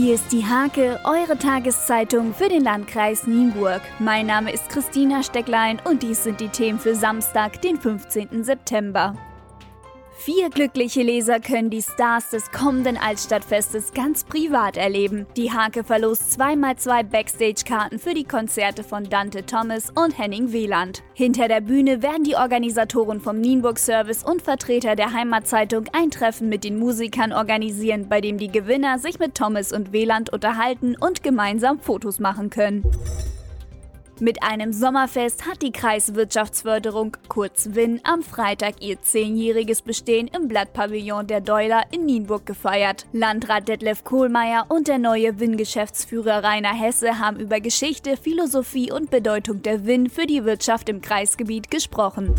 Hier ist die Hake, eure Tageszeitung für den Landkreis Nienburg. Mein Name ist Christina Stecklein und dies sind die Themen für Samstag, den 15. September. Vier glückliche Leser können die Stars des kommenden Altstadtfestes ganz privat erleben. Die Hake verlost zweimal zwei Backstage-Karten für die Konzerte von Dante Thomas und Henning Wieland. Hinter der Bühne werden die Organisatoren vom Nienburg Service und Vertreter der Heimatzeitung ein Treffen mit den Musikern organisieren, bei dem die Gewinner sich mit Thomas und Wieland unterhalten und gemeinsam Fotos machen können. Mit einem Sommerfest hat die Kreiswirtschaftsförderung, kurz WIN, am Freitag ihr zehnjähriges Bestehen im Blattpavillon der Deuler in Nienburg gefeiert. Landrat Detlef Kohlmeier und der neue WIN-Geschäftsführer Rainer Hesse haben über Geschichte, Philosophie und Bedeutung der WIN für die Wirtschaft im Kreisgebiet gesprochen.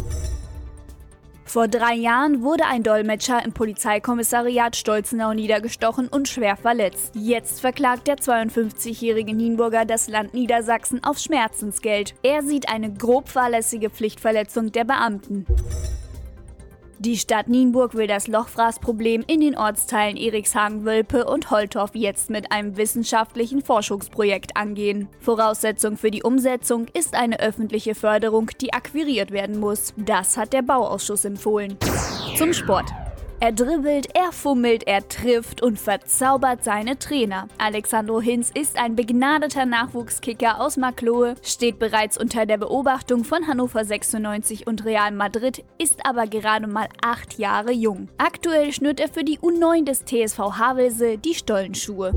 Vor drei Jahren wurde ein Dolmetscher im Polizeikommissariat Stolzenau niedergestochen und schwer verletzt. Jetzt verklagt der 52-jährige Nienburger das Land Niedersachsen auf Schmerzensgeld. Er sieht eine grob fahrlässige Pflichtverletzung der Beamten. Die Stadt Nienburg will das Lochfraßproblem in den Ortsteilen Erikshagen-Wölpe und Holtorf jetzt mit einem wissenschaftlichen Forschungsprojekt angehen. Voraussetzung für die Umsetzung ist eine öffentliche Förderung, die akquiriert werden muss. Das hat der Bauausschuss empfohlen. Zum Sport. Er dribbelt, er fummelt, er trifft und verzaubert seine Trainer. Alexandro Hinz ist ein begnadeter Nachwuchskicker aus Maklohe, steht bereits unter der Beobachtung von Hannover 96 und Real Madrid, ist aber gerade mal acht Jahre jung. Aktuell schnürt er für die U9 des TSV Havelse die Stollenschuhe.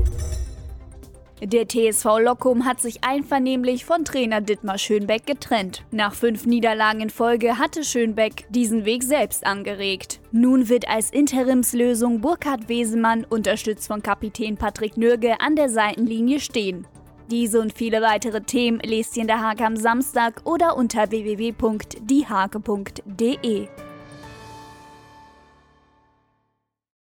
Der TSV Lockum hat sich einvernehmlich von Trainer Dittmar Schönbeck getrennt. Nach fünf Niederlagen in Folge hatte Schönbeck diesen Weg selbst angeregt. Nun wird als Interimslösung Burkhard Wesemann, unterstützt von Kapitän Patrick Nürge, an der Seitenlinie stehen. Diese und viele weitere Themen lest ihr in der Hake am Samstag oder unter www.diehake.de.